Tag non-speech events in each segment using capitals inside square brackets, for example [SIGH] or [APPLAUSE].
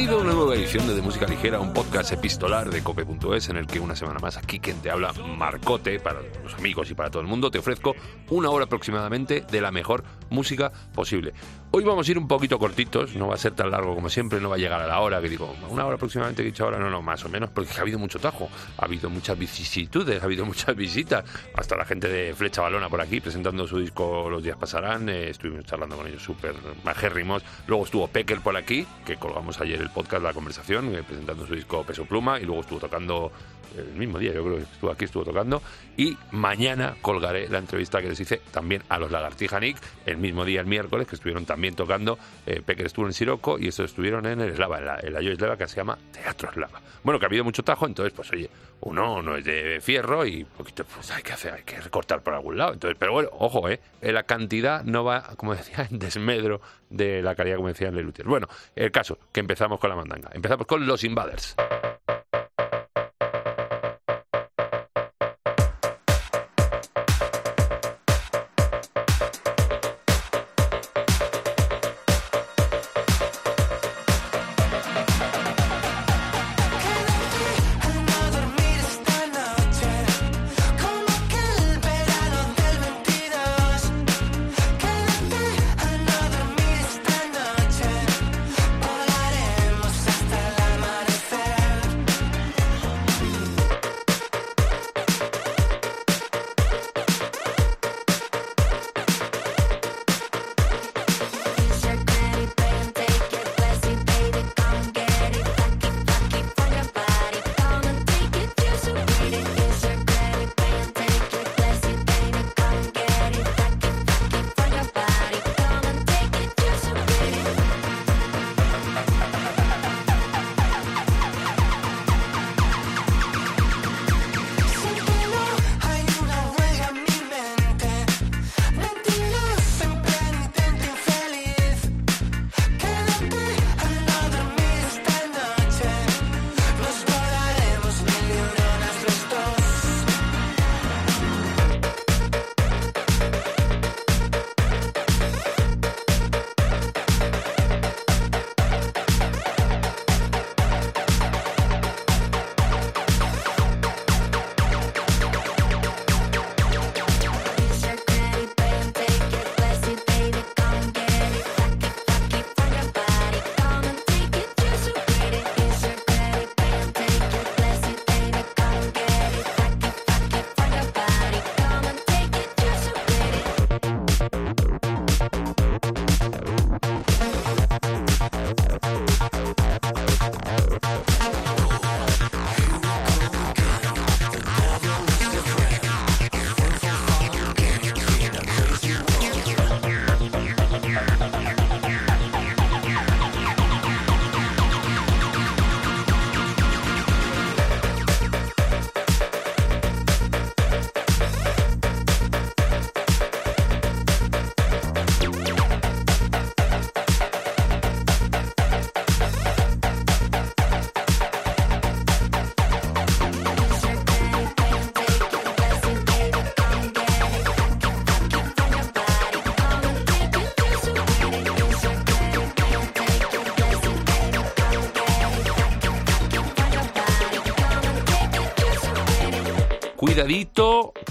Bienvenido a una nueva edición de, de Música Ligera, un podcast epistolar de cope.es en el que una semana más aquí quien te habla, Marcote, para los amigos y para todo el mundo, te ofrezco una hora aproximadamente de la mejor música posible. Hoy vamos a ir un poquito cortitos, no va a ser tan largo como siempre, no va a llegar a la hora, que digo, una hora aproximadamente, dicho ahora, no, no, más o menos, porque ha habido mucho tajo, ha habido muchas vicisitudes, ha habido muchas visitas, hasta la gente de Flecha Balona por aquí presentando su disco Los días pasarán, eh, estuvimos charlando con ellos súper majérrimos, luego estuvo Pecker por aquí, que colgamos ayer el podcast, la conversación, eh, presentando su disco Peso Pluma, y luego estuvo tocando el mismo día, yo creo que estuvo aquí, estuvo tocando, y mañana colgaré la entrevista que les hice también a los Lagartija Nick, el mismo día, el miércoles, que estuvieron también tocando, eh, Pecker estuvo en Siroco y estos estuvieron en el Eslava, en la, en Yo Eslava, que se llama Teatro Eslava. Bueno, que ha habido mucho tajo, entonces, pues oye, uno no es de fierro y poquito, pues hay que hacer, hay que recortar por algún lado. Entonces, pero bueno, ojo, eh, la cantidad no va, como decía, en desmedro de la calidad, como decían Lelutier. Bueno, el caso, que empezamos con la mandanga. Empezamos con los Invaders.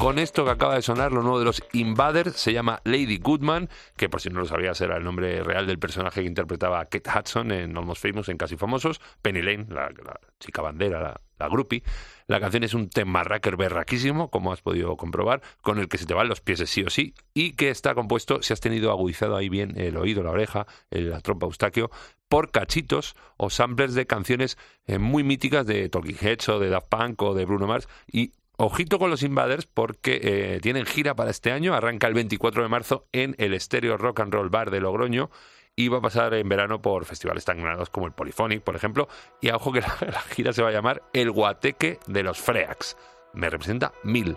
Con esto que acaba de sonar, lo nuevo de los Invaders, se llama Lady Goodman, que por si no lo sabías era el nombre real del personaje que interpretaba Kate Hudson en Almost Famous, en Casi Famosos, Penny Lane, la, chica bandera, la, la groupie. La canción es un tema racker berraquísimo, como has podido comprobar, con el que se te van los pies de sí o sí, y que está compuesto, si has tenido agudizado ahí bien el oído, la oreja, la trompa eustaquio, por cachitos o samplers de canciones eh, muy míticas de Talking Heads o de Daft Punk o de Bruno Mars y Ojito con los Invaders porque eh, tienen gira para este año, arranca el 24 de marzo en el Stereo Rock and Roll Bar de Logroño y va a pasar en verano por festivales tan granados como el Polyphonic, por ejemplo, y a ojo que la, [LAUGHS] la gira se va a llamar El Guateque de los Freaks. Me representa mil.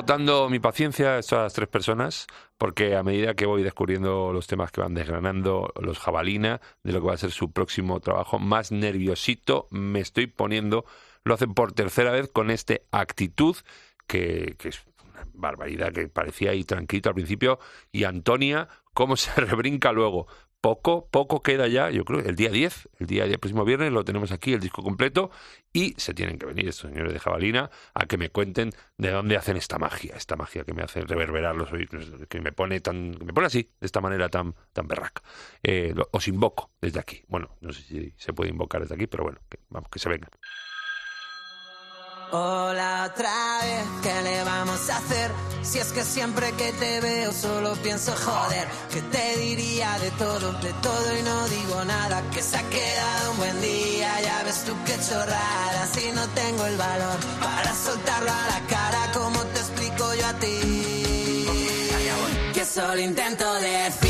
Agotando mi paciencia estas tres personas porque a medida que voy descubriendo los temas que van desgranando los jabalina de lo que va a ser su próximo trabajo, más nerviosito me estoy poniendo. Lo hacen por tercera vez con este actitud que, que es una barbaridad, que parecía ahí tranquilo al principio. Y Antonia, cómo se [LAUGHS] rebrinca luego. Poco, poco queda ya, yo creo, el día 10, el día 10, próximo viernes, lo tenemos aquí, el disco completo, y se tienen que venir estos señores de Jabalina a que me cuenten de dónde hacen esta magia, esta magia que me hace reverberar los oídos, que me pone tan, que me pone así, de esta manera tan, tan berraca. Eh, lo- os invoco desde aquí. Bueno, no sé si se puede invocar desde aquí, pero bueno, que, vamos, que se vengan. Hola otra vez, ¿qué le vamos a hacer? Si es que siempre que te veo solo pienso joder, que te diría de todo, de todo y no digo nada, que se ha quedado un buen día, ya ves tú qué chorrada, si no tengo el valor para soltarlo a la cara, como te explico yo a ti? Que solo intento decir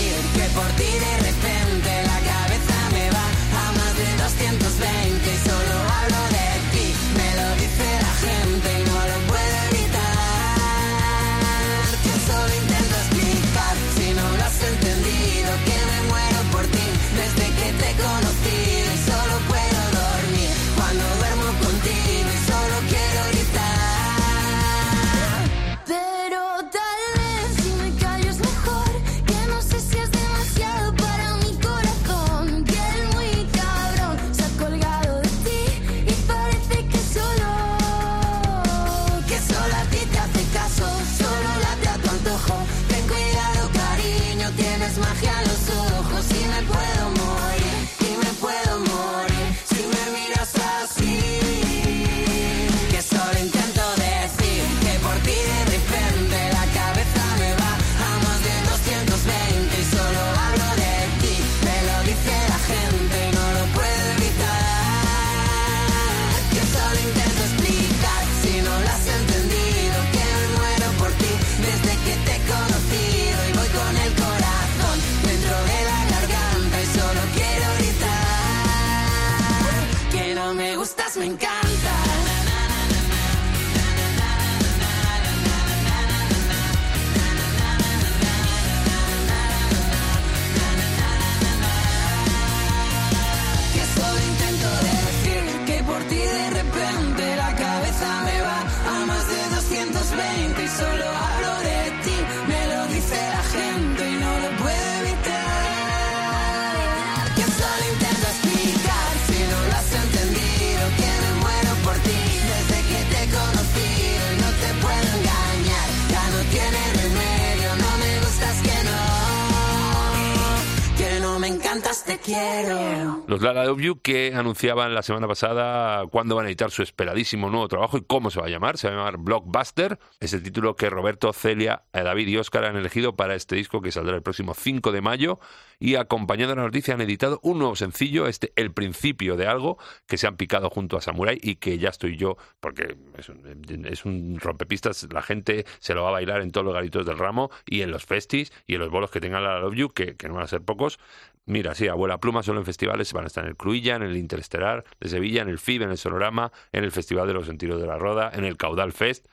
encantas, te quiero. Los Lala You que anunciaban la semana pasada cuándo van a editar su esperadísimo nuevo trabajo y cómo se va a llamar. Se va a llamar Blockbuster. Es el título que Roberto, Celia, eh, David y Óscar han elegido para este disco que saldrá el próximo 5 de mayo. Y acompañando la noticia han editado un nuevo sencillo, este El principio de algo, que se han picado junto a Samurai y que ya estoy yo, porque es un, es un rompepistas, la gente se lo va a bailar en todos los garitos del ramo y en los festis y en los bolos que tengan la Love You, que, que no van a ser pocos. Mira, sí, abuela pluma solo en festivales van a estar en el Cruilla, en el Interestelar de Sevilla, en el FIB, en el Sonorama, en el Festival de los Sentidos de la Roda, en el Caudal Fest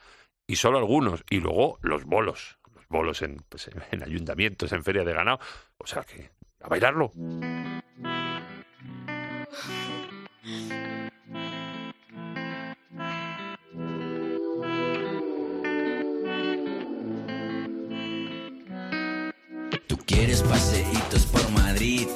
y solo algunos. Y luego los bolos, los bolos en, pues, en ayuntamientos, en feria de ganado. O sea que, a bailarlo. Tú quieres paseitos por Madrid,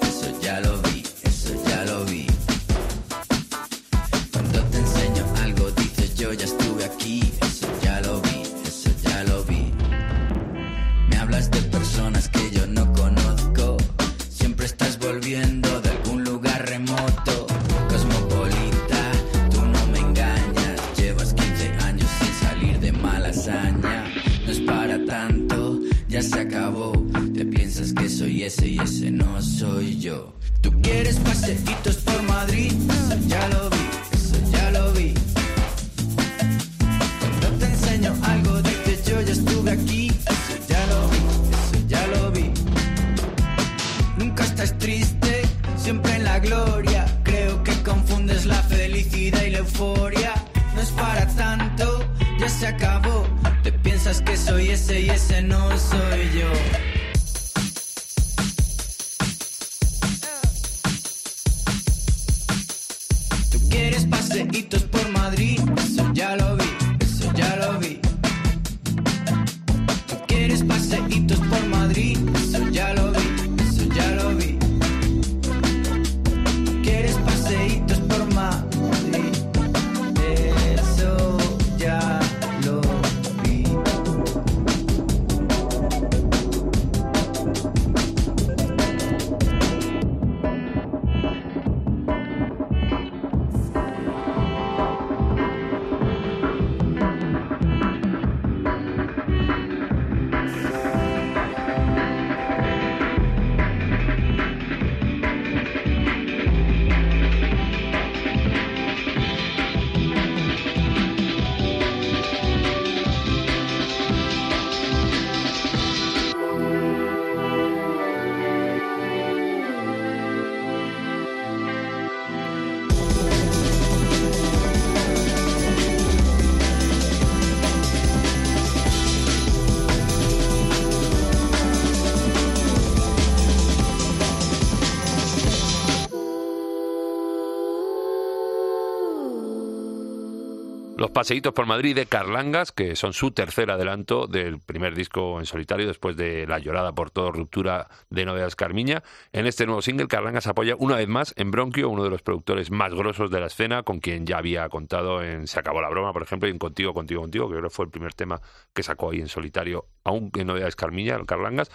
paseitos por Madrid de Carlangas, que son su tercer adelanto del primer disco en solitario después de La llorada por todo ruptura de Novedades Carmiña. En este nuevo single, Carlangas apoya una vez más en Bronquio, uno de los productores más grosos de la escena, con quien ya había contado en Se acabó la broma, por ejemplo, y en Contigo, Contigo, Contigo, que creo que fue el primer tema que sacó ahí en solitario, aún en Novedades Carmiña, Carlangas.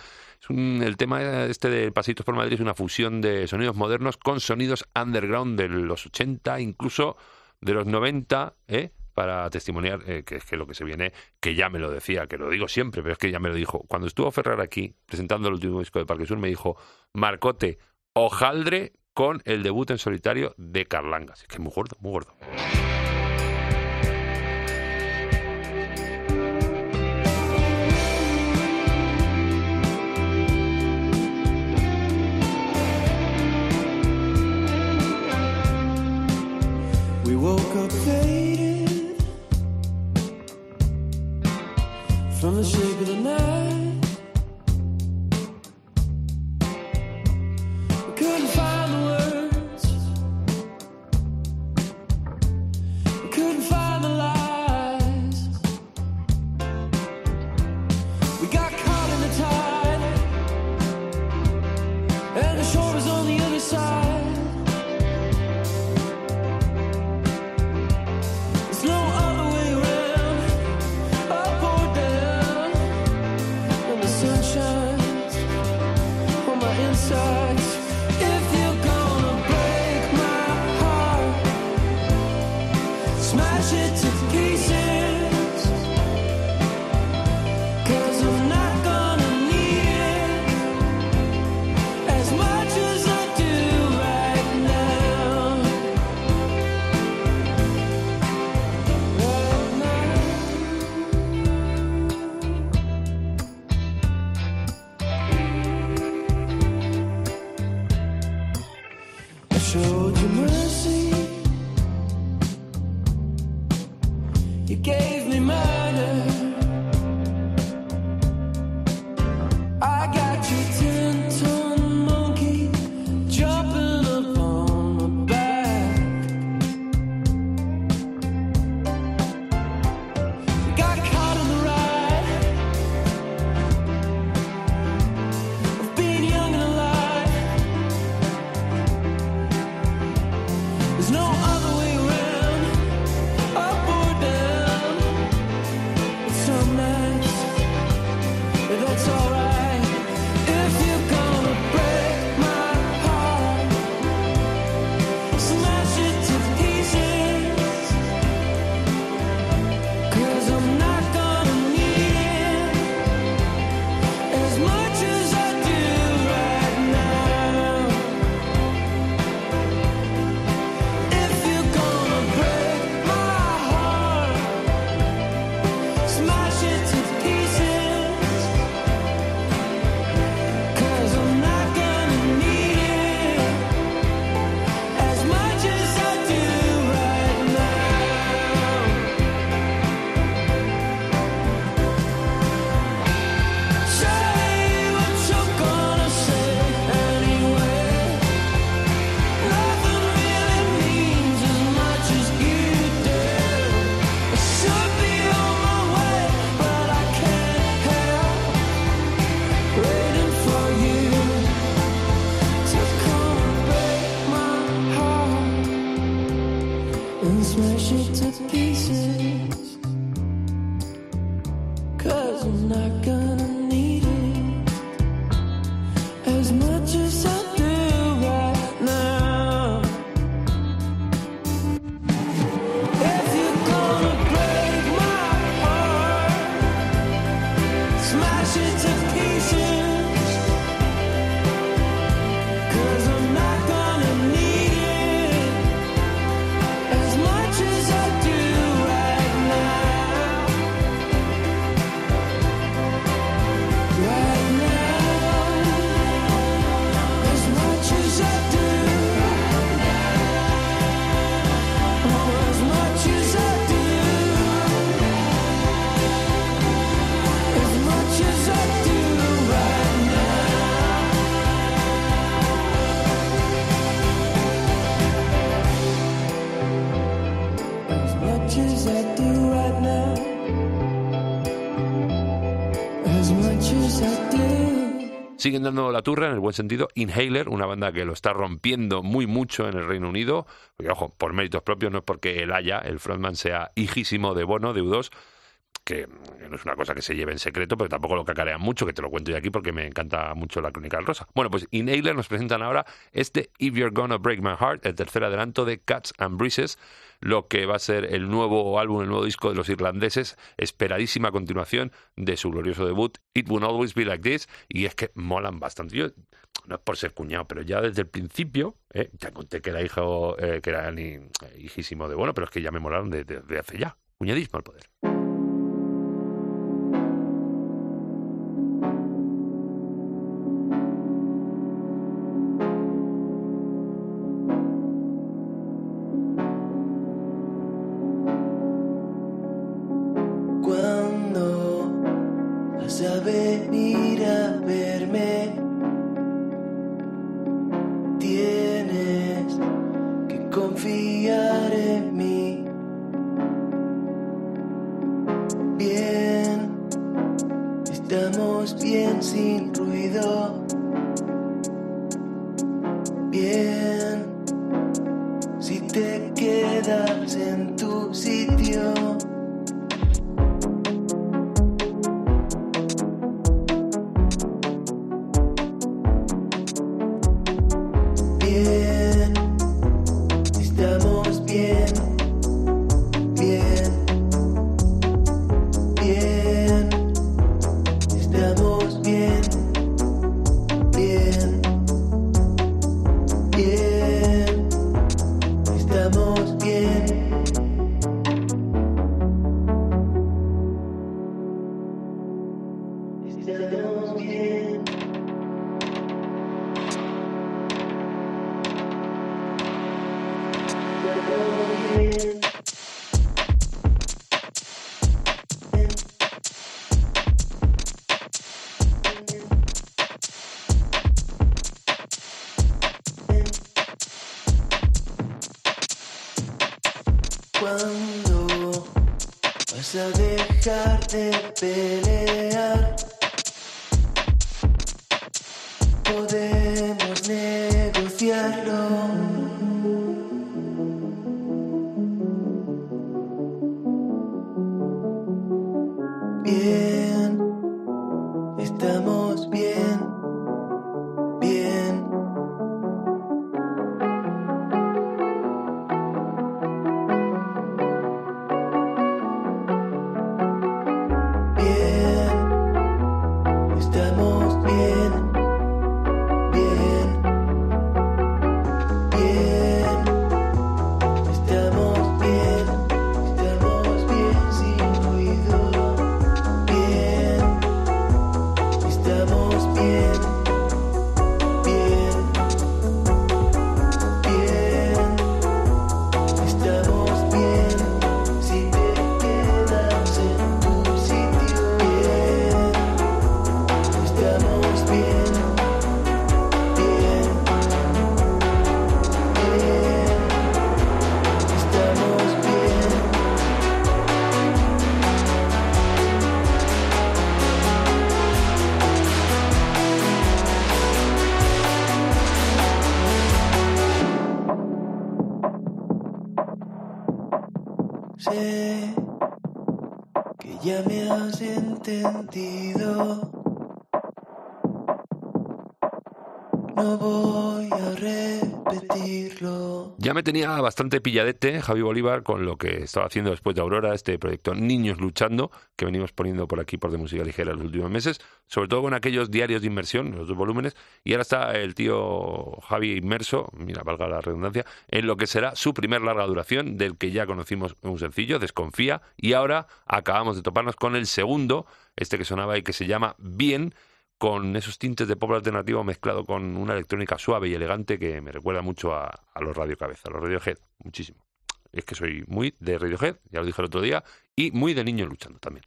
El tema este de Paseitos por Madrid es una fusión de sonidos modernos con sonidos underground de los 80, incluso de los 90, ¿eh? Para testimoniar eh, que es que lo que se viene, que ya me lo decía, que lo digo siempre, pero es que ya me lo dijo. Cuando estuvo Ferrar aquí, presentando el último disco de Parque Sur, me dijo, Marcote, hojaldre con el debut en solitario de Carlangas. Es que es muy gordo, muy gordo. Smash it to pieces. Siguen dando la turra en el buen sentido. Inhaler, una banda que lo está rompiendo muy mucho en el Reino Unido. Y, ojo, por méritos propios, no es porque el Haya, el frontman, sea hijísimo de Bono, de U2, que no es una cosa que se lleve en secreto, pero tampoco lo cacarean mucho, que te lo cuento yo aquí porque me encanta mucho la crónica del rosa. Bueno, pues Inhaler nos presentan ahora este If You're Gonna Break My Heart, el tercer adelanto de Cats and Breezes, lo que va a ser el nuevo álbum, el nuevo disco de los irlandeses, esperadísima continuación de su glorioso debut, It Won't Always Be Like This, y es que molan bastante. Yo, no es por ser cuñado, pero ya desde el principio, eh, ya conté que era hijo, eh, que era ni, eh, hijísimo de bueno, pero es que ya me molaron desde de hace ya. Cuñadismo al poder. Bien, podemos negociarlo. Ya me has entendido. No voy a Ya me tenía bastante pilladete Javi Bolívar con lo que estaba haciendo después de Aurora, este proyecto Niños Luchando, que venimos poniendo por aquí por de música ligera los últimos meses, sobre todo con aquellos diarios de inmersión, los dos volúmenes, y ahora está el tío Javi inmerso, mira, valga la redundancia, en lo que será su primer larga duración, del que ya conocimos un sencillo, Desconfía, y ahora acabamos de toparnos con el segundo, este que sonaba y que se llama Bien, con esos tintes de pop alternativo mezclado con una electrónica suave y elegante que me recuerda mucho a, los Radio Cabeza, a los Radiohead, muchísimo. Es que soy muy de Radiohead, ya lo dije el otro día, y muy de niños luchando también.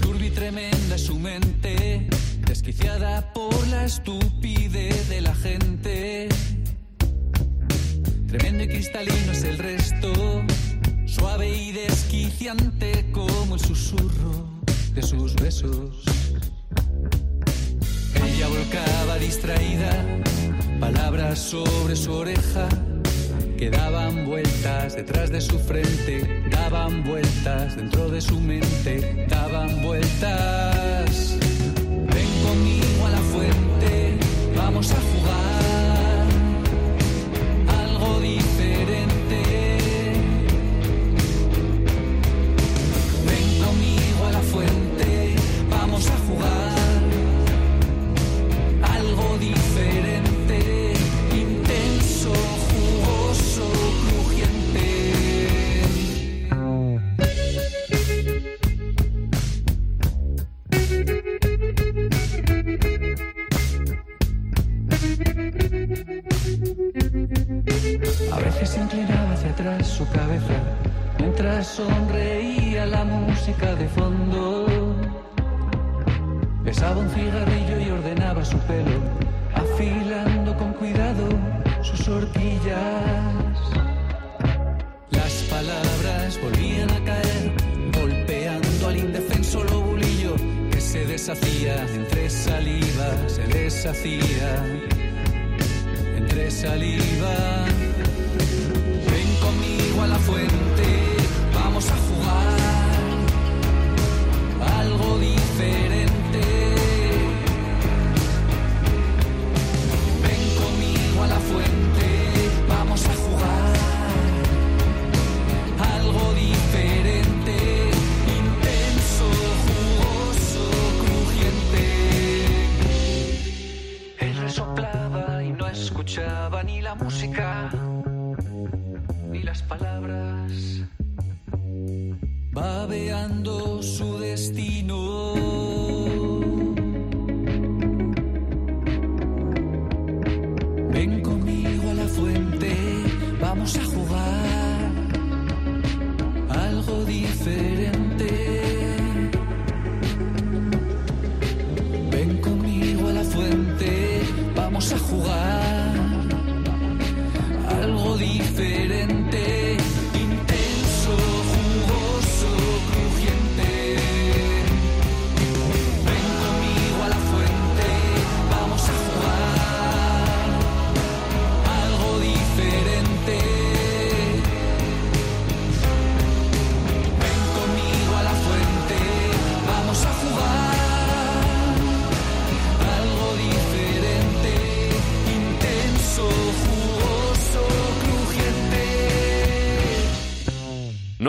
Turbia y tremenda su mente, desquiciada por la estupidez de la gente. Tremendo y cristalino es el resto, suave y desquiciante como el susurro de sus besos. Ella volcaba distraída, palabras sobre su oreja, que daban vueltas detrás de su frente, daban vueltas dentro de su mente, daban vueltas. Ven conmigo a la fuente, vamos a jugar Besaba un cigarrillo y ordenaba su pelo, afilando con cuidado sus horquillas. Las palabras volvían a caer, golpeando al indefenso lobulillo que se deshacía entre saliva, se deshacía entre saliva. Ven conmigo a la fuente, vamos a jugar algo diferente. Música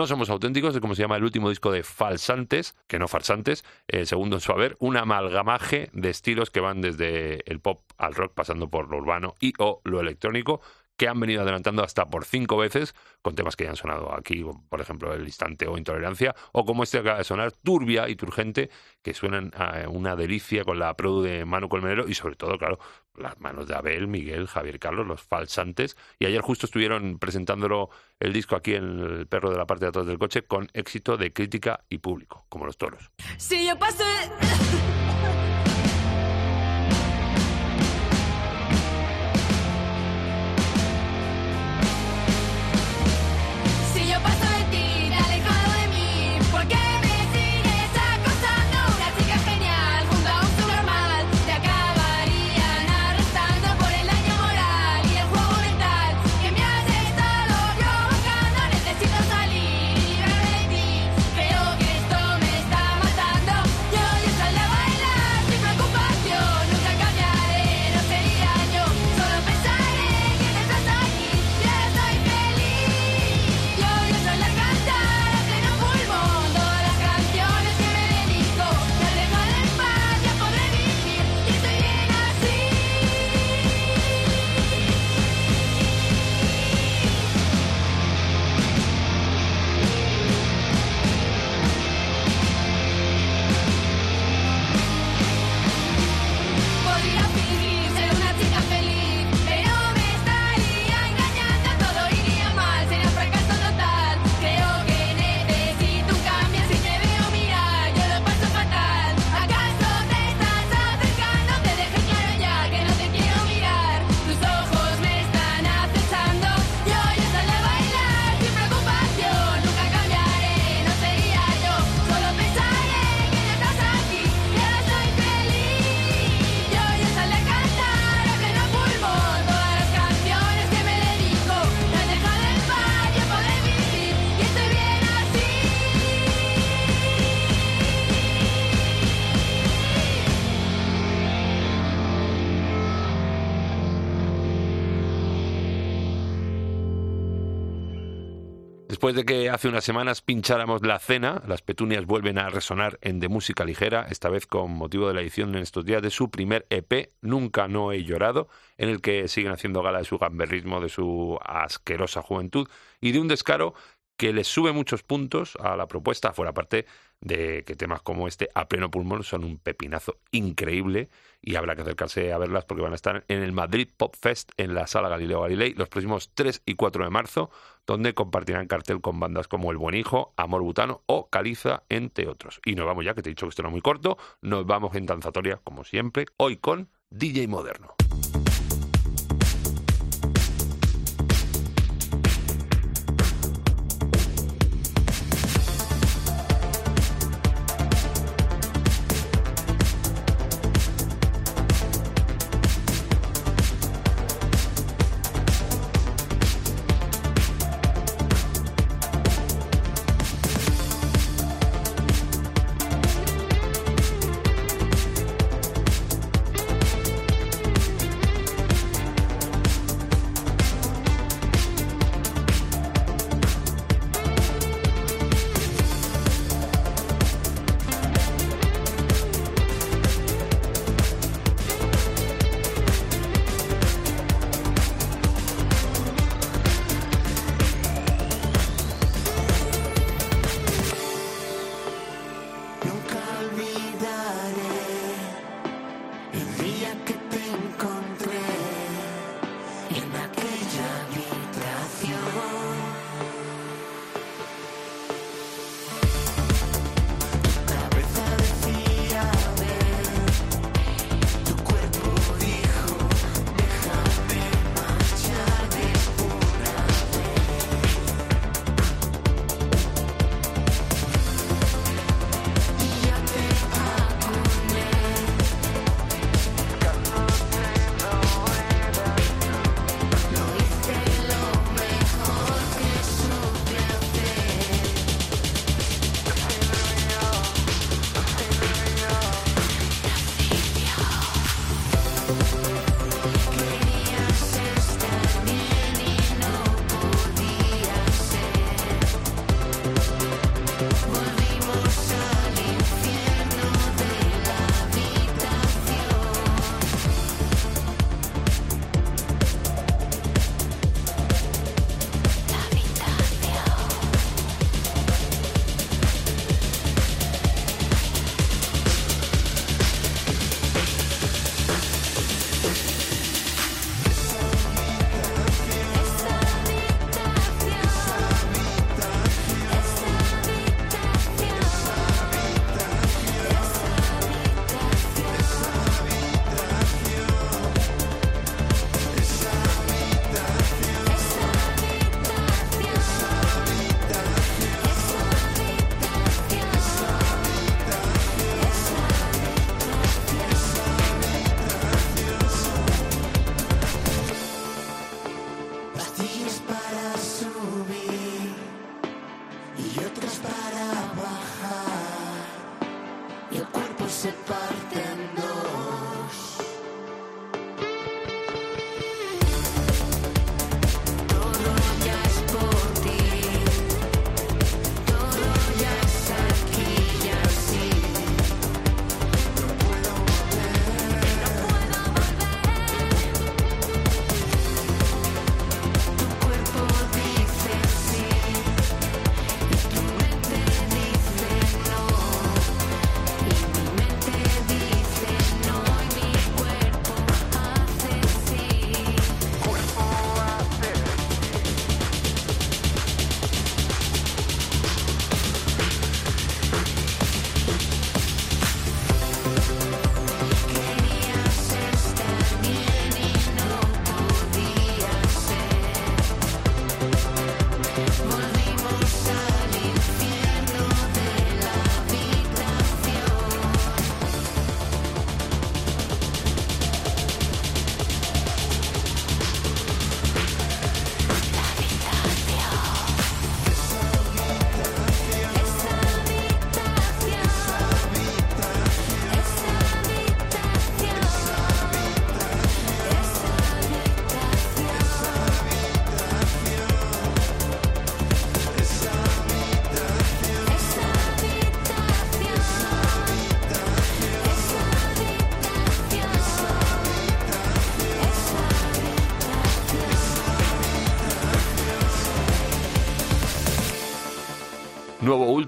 No somos auténticos, es como se llama el último disco de Falsantes, que no farsantes, el segundo en su haber, un amalgamaje de estilos que van desde el pop al rock, pasando por lo urbano y o lo electrónico, que han venido adelantando hasta por cinco veces, con temas que ya han sonado aquí, por ejemplo, El Instante o Intolerancia, o como este acaba de sonar, Turbia y Turgente, que suenan una delicia con la produ de Manu Colmenero y sobre todo, claro, las manos de Abel, Miguel, Javier Carlos, los falsantes. Y ayer justo estuvieron presentándolo el disco aquí en el perro de la parte de atrás del coche con éxito de crítica y público, como los toros. Si yo paso que hace unas semanas pincháramos la cena, las petunias vuelven a resonar en De Música Ligera, esta vez con motivo de la edición en estos días de su primer EP, Nunca No He Llorado, en el que siguen haciendo gala de su gamberrismo, de su asquerosa juventud y de un descaro que les sube muchos puntos a la propuesta, fuera parte de que temas como este a pleno pulmón son un pepinazo increíble y habrá que acercarse a verlas porque van a estar en el Madrid Pop Fest en la Sala Galileo Galilei los próximos 3 y 4 de marzo, donde compartirán cartel con bandas como El Buen Hijo, Amor Butano o Caliza, entre otros. Y nos vamos ya, que te he dicho que esto era muy corto, nos vamos en danzatoria, como siempre, hoy con DJ Moderno. En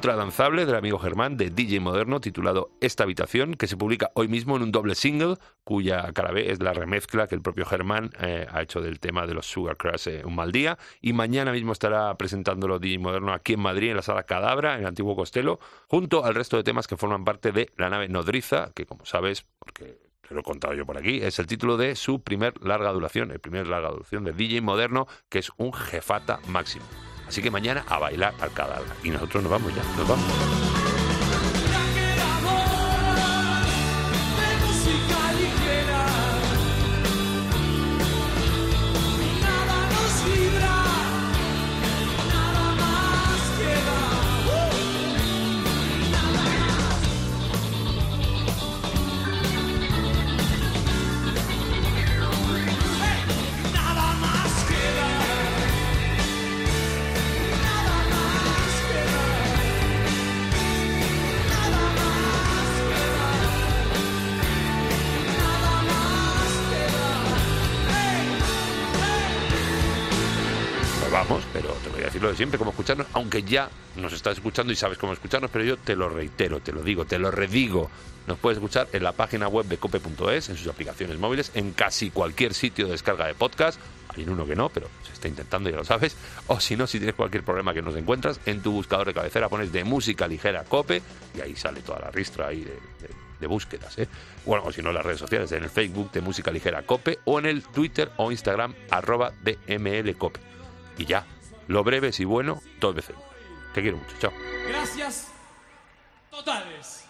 ultra danzable del amigo Germán de DJ Moderno titulado Esta habitación, que se publica hoy mismo en un doble single, cuya cara B es la remezcla que el propio Germán eh, ha hecho del tema de los Sugar Crash eh, Un Mal Día. Y mañana mismo estará presentándolo DJ Moderno aquí en Madrid, en la sala Cadabra, en el antiguo Costello, junto al resto de temas que forman parte de La nave nodriza, que como sabes, porque te lo he contado yo por aquí, es el título de su primer larga duración, el primer larga duración de DJ Moderno, que es un jefata máximo. Así que mañana a bailar al cadáver. Y nosotros nos vamos ya, nos vamos. Aunque ya nos estás escuchando y sabes cómo escucharnos, pero yo te lo reitero, te lo digo, te lo redigo. Nos puedes escuchar en la página web de cope.es, en sus aplicaciones móviles, en casi cualquier sitio de descarga de podcast. Hay uno que no, pero se está intentando, ya lo sabes. O si no, si tienes cualquier problema que nos encuentras, en tu buscador de cabecera pones de música ligera cope y ahí sale toda la ristra ahí de, de- de búsquedas. ¿eh? Bueno, o si no, en las redes sociales, en el Facebook de música ligera cope o en el Twitter o Instagram arroba dmlcope. Y ya, lo breve y bueno, dos veces. Te quiero mucho, chao. Gracias totales.